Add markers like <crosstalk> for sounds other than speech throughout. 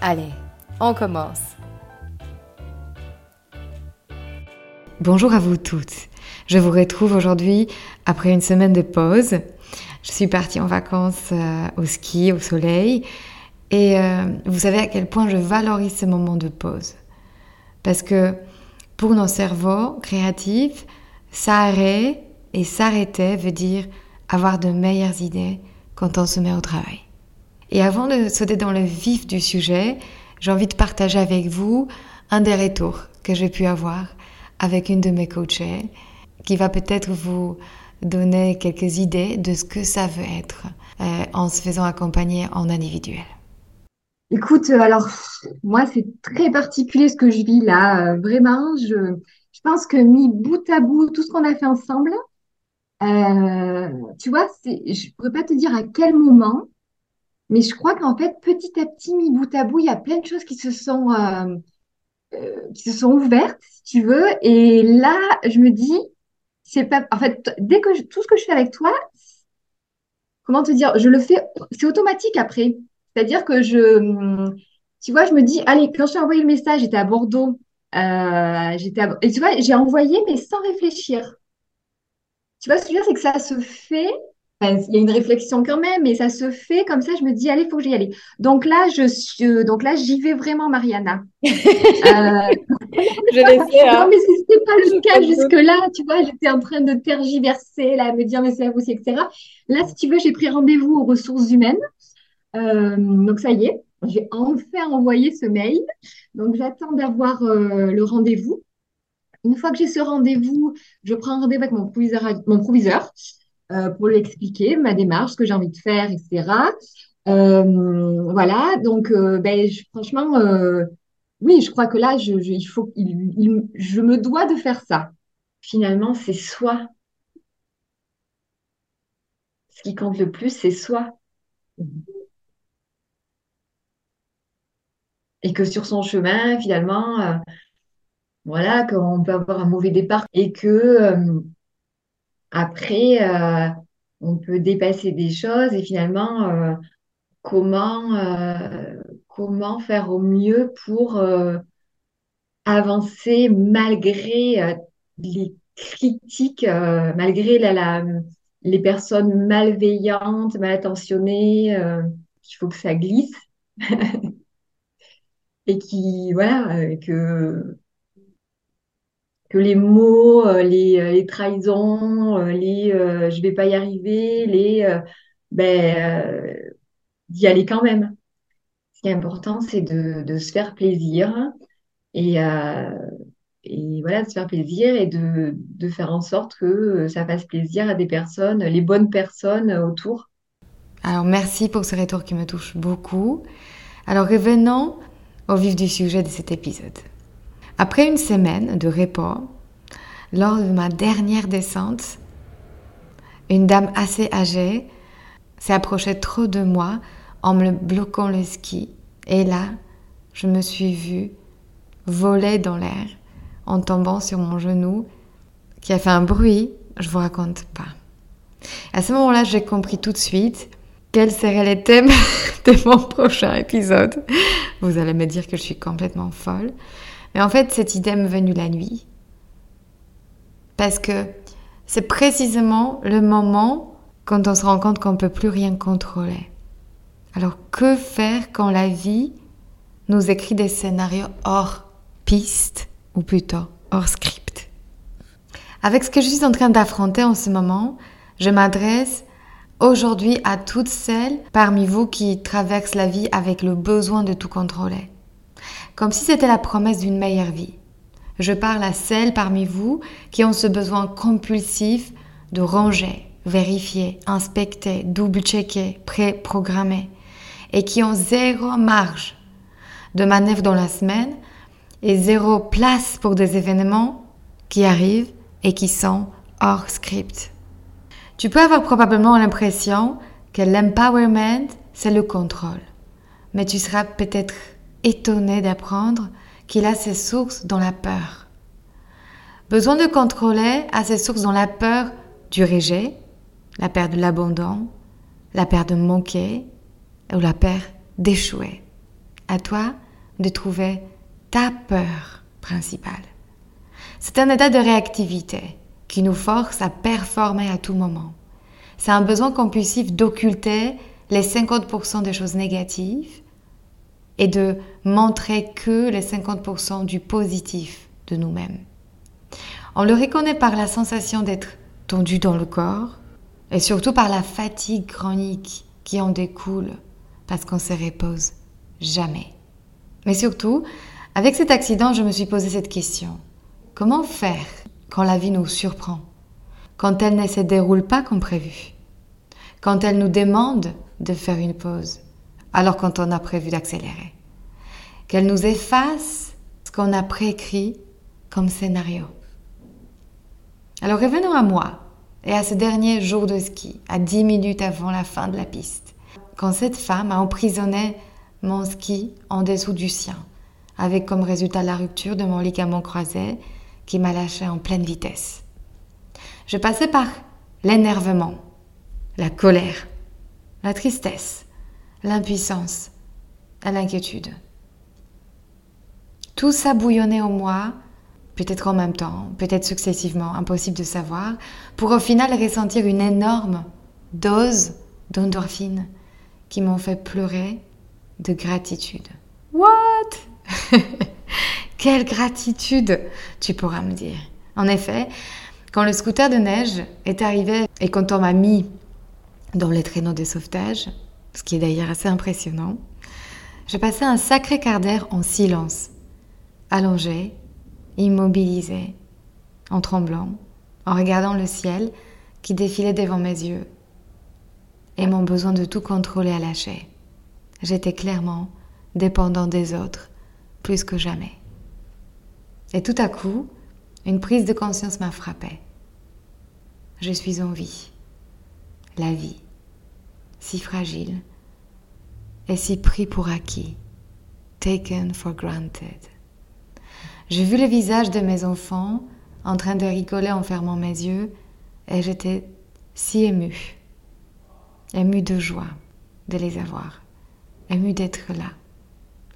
Allez, on commence. Bonjour à vous toutes. Je vous retrouve aujourd'hui après une semaine de pause. Je suis partie en vacances euh, au ski, au soleil. Et euh, vous savez à quel point je valorise ce moment de pause. Parce que pour nos cerveaux créatifs, s'arrêter et s'arrêter veut dire avoir de meilleures idées quand on se met au travail. Et avant de sauter dans le vif du sujet, j'ai envie de partager avec vous un des retours que j'ai pu avoir avec une de mes coachées qui va peut-être vous donner quelques idées de ce que ça veut être euh, en se faisant accompagner en individuel. Écoute, euh, alors moi c'est très particulier ce que je vis là, euh, vraiment. Je, je pense que mis bout à bout tout ce qu'on a fait ensemble, tu vois, je pourrais pas te dire à quel moment, mais je crois qu'en fait, petit à petit, mis bout à bout, il y a plein de choses qui se sont, euh, euh, qui se sont ouvertes, si tu veux. Et là, je me dis, c'est pas, en fait, dès que tout ce que je fais avec toi, comment te dire, je le fais, c'est automatique après. C'est-à-dire que je, tu vois, je me dis, allez, quand je t'ai envoyé le message, j'étais à Bordeaux, euh, j'étais et tu vois, j'ai envoyé, mais sans réfléchir. Tu vois, ce que je veux dire, c'est que ça se fait il y a une réflexion quand même, mais ça se fait comme ça. Je me dis, allez, faut que j'y aille. Donc là, je suis, euh, donc là, j'y vais vraiment, Mariana. <laughs> euh... je l'ai fait. Hein. Non, mais c'était pas le cas jusque-là. Tu vois, j'étais en train de tergiverser, là, à me dire, mais c'est vous, etc. Là, si tu veux, j'ai pris rendez-vous aux ressources humaines. Euh, donc ça y est, j'ai enfin envoyé ce mail. Donc j'attends d'avoir euh, le rendez-vous. Une fois que j'ai ce rendez-vous, je prends rendez-vous avec mon proviseur, mon proviseur euh, pour lui expliquer ma démarche, ce que j'ai envie de faire, etc. Euh, voilà, donc euh, ben, franchement, oui, je crois que là, je, il faut, je me dois de faire ça. Finalement, c'est soi. Ce qui compte le plus, c'est soi. Et que sur son chemin, finalement, voilà, qu'on peut avoir un mauvais départ et que après, euh, on peut dépasser des choses et finalement, euh, comment, euh, comment faire au mieux pour avancer malgré les critiques, malgré la, les personnes malveillantes, mal intentionnées, il faut que ça glisse. <laughs> et qui, voilà, que que les mots, euh, les, euh, les trahisons, euh, les je vais pas y arriver, les ben d'y aller quand même. Ce qui est important, c'est de, se faire plaisir et, et voilà, de se faire plaisir et de, de faire en sorte que ça fasse plaisir à des personnes, les bonnes personnes autour. Alors merci pour ce retour qui me touche beaucoup. Alors revenons au vif du sujet de cet épisode. Après une semaine de repos, lors de ma dernière descente, une dame assez âgée s'est approchée trop de moi en me bloquant le ski. Et là, je me suis vue voler dans l'air en tombant sur mon genou qui a fait un bruit, je vous raconte pas. À ce moment-là, j'ai compris tout de suite quels seraient les thèmes <laughs> de mon prochain épisode. Vous allez me dire que je suis complètement folle. Mais en fait, cette idée m'est venue la nuit. Parce que c'est précisément le moment quand on se rend compte qu'on ne peut plus rien contrôler. Alors que faire quand la vie nous écrit des scénarios hors piste, ou plutôt hors script? Avec ce que je suis en train d'affronter en ce moment, je m'adresse aujourd'hui à toutes celles parmi vous qui traversent la vie avec le besoin de tout contrôler. Comme si c'était la promesse d'une meilleure vie. Je parle à celles parmi vous qui ont ce besoin compulsif de ranger, vérifier, inspecter, double-checker, pré-programmer et qui ont zéro marge de manœuvre dans la semaine et zéro place pour des événements qui arrivent et qui sont hors script. Tu peux avoir probablement l'impression que l'empowerment, c'est le contrôle. Mais tu seras peut-être étonné d'apprendre qu'il a ses sources dans la peur. Besoin de contrôler a ses sources dans la peur du rejet, la peur de l'abandon, la peur de manquer ou la peur d'échouer. À toi de trouver ta peur principale. C'est un état de réactivité qui nous force à performer à tout moment. C'est un besoin compulsif d'occulter les 50% des choses négatives et de montrer que les 50% du positif de nous-mêmes. On le reconnaît par la sensation d'être tendu dans le corps et surtout par la fatigue chronique qui en découle parce qu'on se repose jamais. Mais surtout, avec cet accident, je me suis posé cette question. Comment faire quand la vie nous surprend? Quand elle ne se déroule pas comme prévu? Quand elle nous demande de faire une pause? Alors quand on a prévu d'accélérer Qu'elle nous efface ce qu'on a préécrit comme scénario Alors revenons à moi et à ce dernier jour de ski, à 10 minutes avant la fin de la piste, quand cette femme a emprisonné mon ski en dessous du sien, avec comme résultat la rupture de mon ligament croisé qui m'a lâché en pleine vitesse. Je passais par l'énervement, la colère, la tristesse, l'impuissance et l'inquiétude. Tout ça bouillonnait en moi, peut-être en même temps, peut-être successivement, impossible de savoir, pour au final ressentir une énorme dose d'endorphine qui m'ont fait pleurer de gratitude. What? <laughs> Quelle gratitude, tu pourras me dire. En effet, quand le scooter de neige est arrivé et quand on m'a mis dans les traîneaux de sauvetage, ce qui est d'ailleurs assez impressionnant, j'ai passé un sacré quart d'heure en silence, allongé, immobilisé, en tremblant, en regardant le ciel qui défilait devant mes yeux et mon besoin de tout contrôler à lâcher. J'étais clairement dépendant des autres plus que jamais. Et tout à coup, une prise de conscience m'a frappé. Je suis en vie. La vie, si fragile et si pris pour acquis, taken for granted. J'ai vu le visage de mes enfants en train de rigoler en fermant mes yeux et j'étais si émue, émue de joie de les avoir ému d'être là,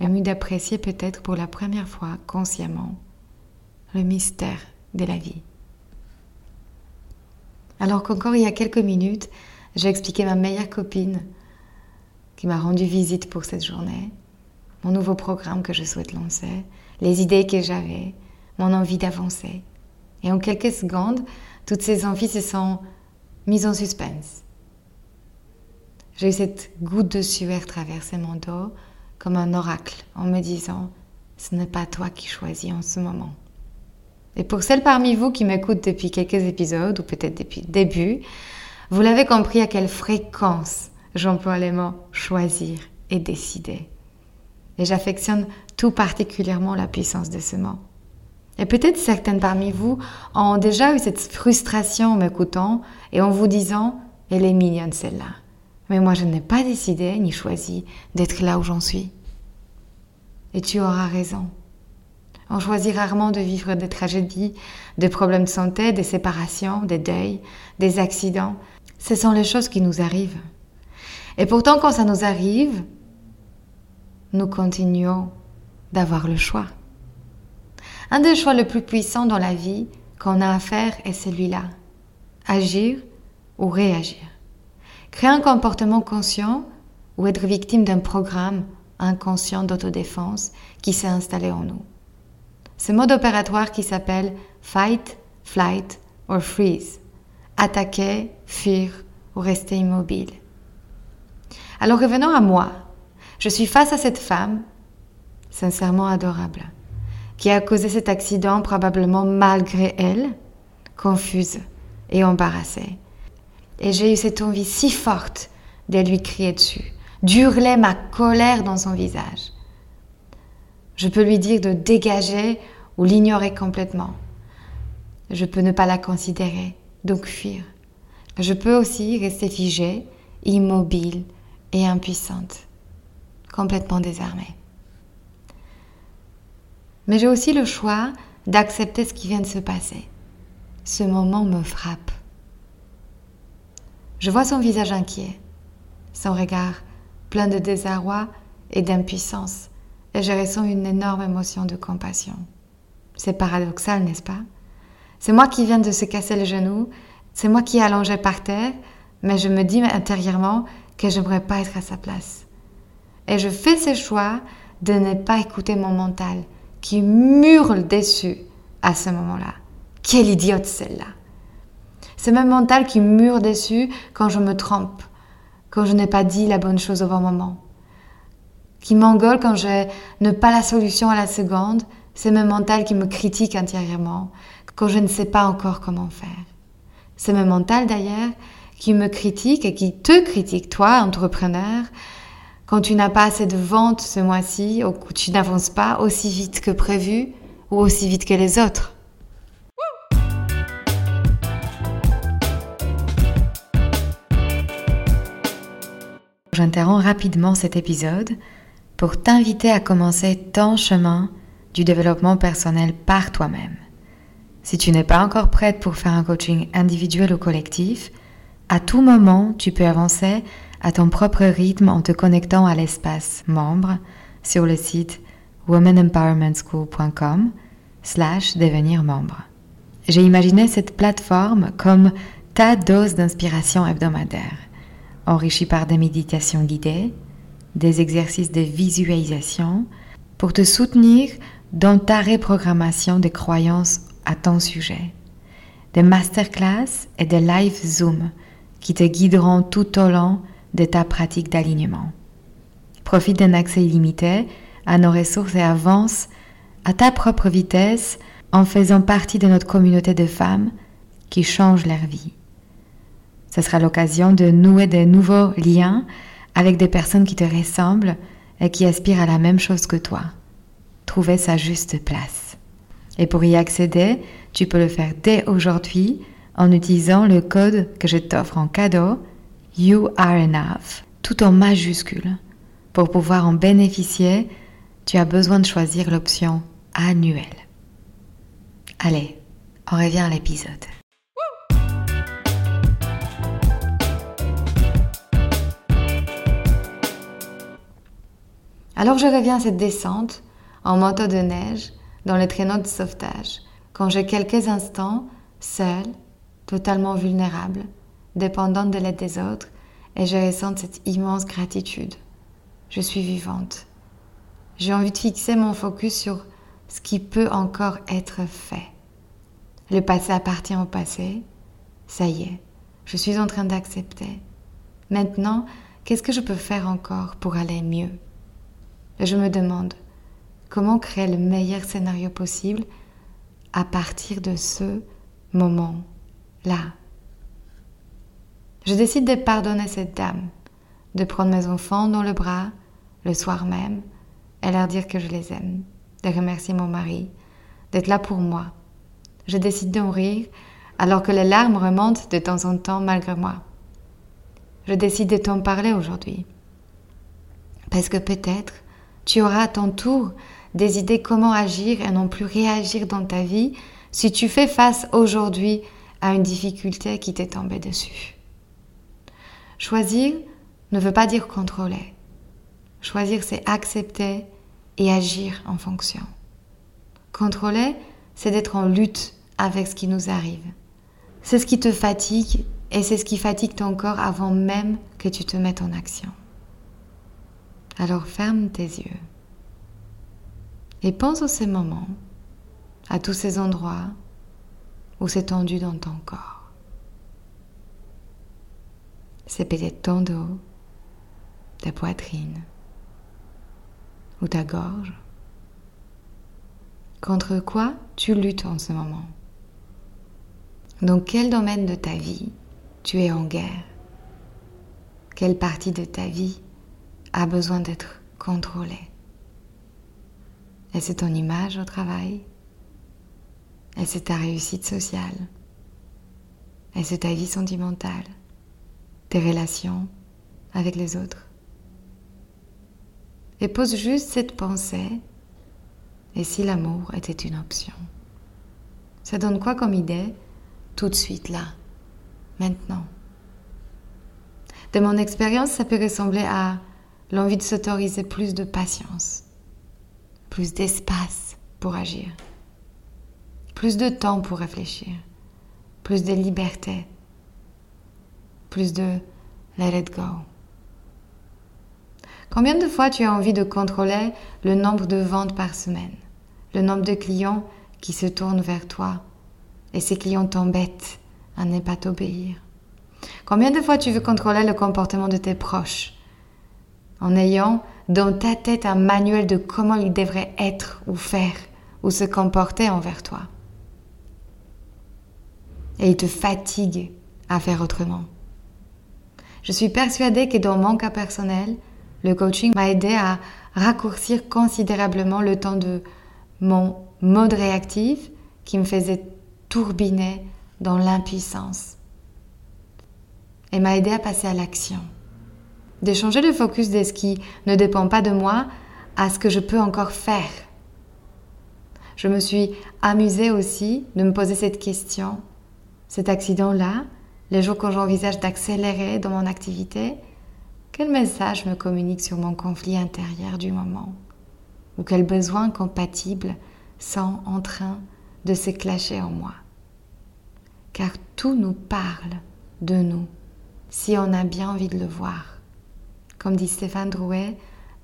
ému d'apprécier peut-être pour la première fois consciemment le mystère de la vie. Alors qu'encore il y a quelques minutes, j'ai expliqué ma meilleure copine qui m'a rendu visite pour cette journée, mon nouveau programme que je souhaite lancer, les idées que j'avais, mon envie d'avancer. Et en quelques secondes, toutes ces envies se sont mises en suspense. J'ai eu cette goutte de sueur traverser mon dos comme un oracle en me disant ce n'est pas toi qui choisis en ce moment. Et pour celles parmi vous qui m'écoutent depuis quelques épisodes ou peut-être depuis le début, vous l'avez compris à quelle fréquence j'emploie les mots choisir et décider. Et j'affectionne tout particulièrement la puissance de ce mot. Et peut-être certaines parmi vous ont déjà eu cette frustration en m'écoutant et en vous disant Elle est mignonne celle-là. Mais moi, je n'ai pas décidé ni choisi d'être là où j'en suis. Et tu auras raison. On choisit rarement de vivre des tragédies, des problèmes de santé, des séparations, des deuils, des accidents. Ce sont les choses qui nous arrivent. Et pourtant, quand ça nous arrive, nous continuons d'avoir le choix. Un des choix les plus puissants dans la vie qu'on a à faire est celui-là. Agir ou réagir. Créer un comportement conscient ou être victime d'un programme inconscient d'autodéfense qui s'est installé en nous. Ce mode opératoire qui s'appelle fight, flight or freeze. Attaquer, fuir ou rester immobile. Alors revenons à moi. Je suis face à cette femme, sincèrement adorable, qui a causé cet accident probablement malgré elle, confuse et embarrassée. Et j'ai eu cette envie si forte de lui crier dessus, d'hurler ma colère dans son visage. Je peux lui dire de dégager ou l'ignorer complètement. Je peux ne pas la considérer, donc fuir. Je peux aussi rester figée, immobile et impuissante, complètement désarmée. Mais j'ai aussi le choix d'accepter ce qui vient de se passer. Ce moment me frappe. Je vois son visage inquiet, son regard plein de désarroi et d'impuissance, et je ressens une énorme émotion de compassion. C'est paradoxal, n'est-ce pas? C'est moi qui viens de se casser le genou, c'est moi qui ai allongé par terre, mais je me dis intérieurement que je n'aimerais pas être à sa place. Et je fais ce choix de ne pas écouter mon mental qui murle déçu à ce moment-là. Quelle idiote celle-là c'est même mental qui mure dessus quand je me trompe, quand je n'ai pas dit la bonne chose au bon moment. Qui m'engueule quand je n'ai pas la solution à la seconde. C'est même mental qui me critique intérieurement quand je ne sais pas encore comment faire. C'est même mental d'ailleurs qui me critique et qui te critique, toi, entrepreneur, quand tu n'as pas assez de ventes ce mois-ci ou que tu n'avances pas aussi vite que prévu ou aussi vite que les autres. J'interromps rapidement cet épisode pour t'inviter à commencer ton chemin du développement personnel par toi-même. Si tu n'es pas encore prête pour faire un coaching individuel ou collectif, à tout moment, tu peux avancer à ton propre rythme en te connectant à l'espace membre sur le site womanempowermentschool.com slash devenir membre. J'ai imaginé cette plateforme comme ta dose d'inspiration hebdomadaire enrichi par des méditations guidées, des exercices de visualisation pour te soutenir dans ta reprogrammation des croyances à ton sujet, des masterclass et des live Zoom qui te guideront tout au long de ta pratique d'alignement. Profite d'un accès illimité à nos ressources et avance à ta propre vitesse en faisant partie de notre communauté de femmes qui changent leur vie. Ce sera l'occasion de nouer de nouveaux liens avec des personnes qui te ressemblent et qui aspirent à la même chose que toi. Trouver sa juste place. Et pour y accéder, tu peux le faire dès aujourd'hui en utilisant le code que je t'offre en cadeau, You Are Enough, tout en majuscule. Pour pouvoir en bénéficier, tu as besoin de choisir l'option annuelle. Allez, on revient à l'épisode. Alors je reviens à cette descente en manteau de neige dans le traîneau de sauvetage, quand j'ai quelques instants, seule, totalement vulnérable, dépendante de l'aide des autres, et je ressens cette immense gratitude. Je suis vivante. J'ai envie de fixer mon focus sur ce qui peut encore être fait. Le passé appartient au passé. Ça y est, je suis en train d'accepter. Maintenant, qu'est-ce que je peux faire encore pour aller mieux? Je me demande comment créer le meilleur scénario possible à partir de ce moment-là. Je décide de pardonner cette dame, de prendre mes enfants dans le bras le soir même et leur dire que je les aime, de remercier mon mari, d'être là pour moi. Je décide d'en rire alors que les larmes remontent de temps en temps malgré moi. Je décide de t'en parler aujourd'hui. Parce que peut-être tu auras à ton tour des idées comment agir et non plus réagir dans ta vie si tu fais face aujourd'hui à une difficulté qui t'est tombée dessus. Choisir ne veut pas dire contrôler. Choisir, c'est accepter et agir en fonction. Contrôler, c'est d'être en lutte avec ce qui nous arrive. C'est ce qui te fatigue et c'est ce qui fatigue ton corps avant même que tu te mettes en action. Alors ferme tes yeux et pense à ces moments, à tous ces endroits où c'est tendu dans ton corps. C'est peut-être ton dos, ta poitrine ou ta gorge. Contre quoi tu luttes en ce moment? Dans quel domaine de ta vie tu es en guerre? Quelle partie de ta vie a besoin d'être contrôlée? Est-ce ton image au travail? Est-ce ta réussite sociale? Est-ce ta vie sentimentale? Tes relations avec les autres? Et pose juste cette pensée. Et si l'amour était une option? Ça donne quoi comme idée? Tout de suite là, maintenant. De mon expérience, ça peut ressembler à l'envie de s'autoriser plus de patience, plus d'espace pour agir, plus de temps pour réfléchir, plus de liberté, plus de let it go. Combien de fois tu as envie de contrôler le nombre de ventes par semaine, le nombre de clients qui se tournent vers toi et ces clients t'embêtent à ne pas t'obéir? Combien de fois tu veux contrôler le comportement de tes proches en ayant dans ta tête un manuel de comment ils devraient être ou faire ou se comporter envers toi Et ils te fatiguent à faire autrement. Je suis persuadée que dans mon cas personnel, le coaching m'a aidé à raccourcir considérablement le temps de mon mode réactif qui me faisait tourbiner dans l'impuissance. Et m'a aidé à passer à l'action. De changer le focus de ce ne dépend pas de moi à ce que je peux encore faire. Je me suis amusée aussi de me poser cette question. Cet accident-là, les jours quand j'envisage d'accélérer dans mon activité, quel message me communique sur mon conflit intérieur du moment? Ou quels besoins compatibles sont en train de se clasher en moi? Car tout nous parle de nous, si on a bien envie de le voir. Comme dit Stéphane Drouet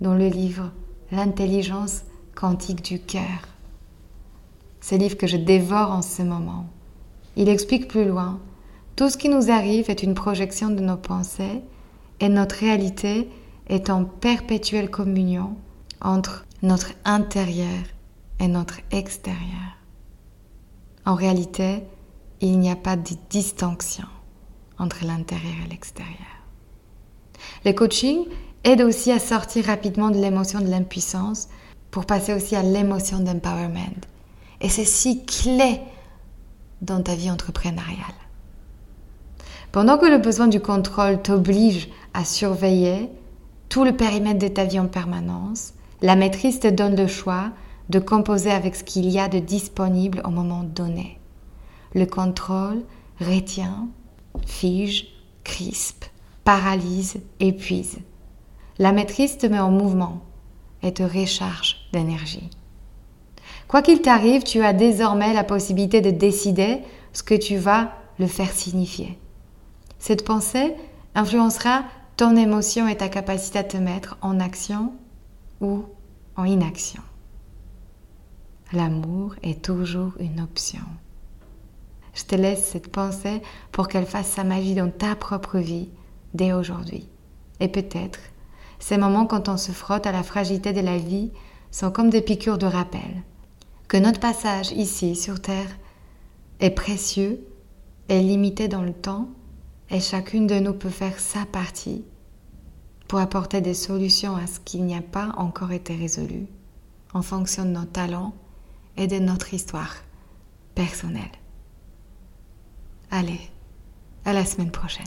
dans le livre L'intelligence quantique du cœur. Ce livre que je dévore en ce moment. Il explique plus loin, tout ce qui nous arrive est une projection de nos pensées et notre réalité est en perpétuelle communion entre notre intérieur et notre extérieur. En réalité, il n'y a pas de distinction entre l'intérieur et l'extérieur. Le coaching aide aussi à sortir rapidement de l'émotion de l'impuissance pour passer aussi à l'émotion d'empowerment. Et c'est si clé dans ta vie entrepreneuriale. Pendant que le besoin du contrôle t'oblige à surveiller tout le périmètre de ta vie en permanence, la maîtrise te donne le choix de composer avec ce qu'il y a de disponible au moment donné. Le contrôle retient, fige, crispe, paralyse, épuise. La maîtrise te met en mouvement et te recharge d'énergie. Quoi qu'il t'arrive, tu as désormais la possibilité de décider ce que tu vas le faire signifier. Cette pensée influencera ton émotion et ta capacité à te mettre en action ou en inaction. L'amour est toujours une option. Je te laisse cette pensée pour qu'elle fasse sa magie dans ta propre vie dès aujourd'hui. Et peut-être, ces moments quand on se frotte à la fragilité de la vie sont comme des piqûres de rappel. Que notre passage ici sur Terre est précieux, est limité dans le temps et chacune de nous peut faire sa partie pour apporter des solutions à ce qui n'y a pas encore été résolu en fonction de nos talents et de notre histoire personnelle. Allez, à la semaine prochaine.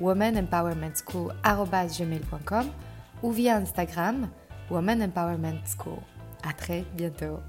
womanempowermentschool.com ou via Instagram Women Empowerment School. À très bientôt.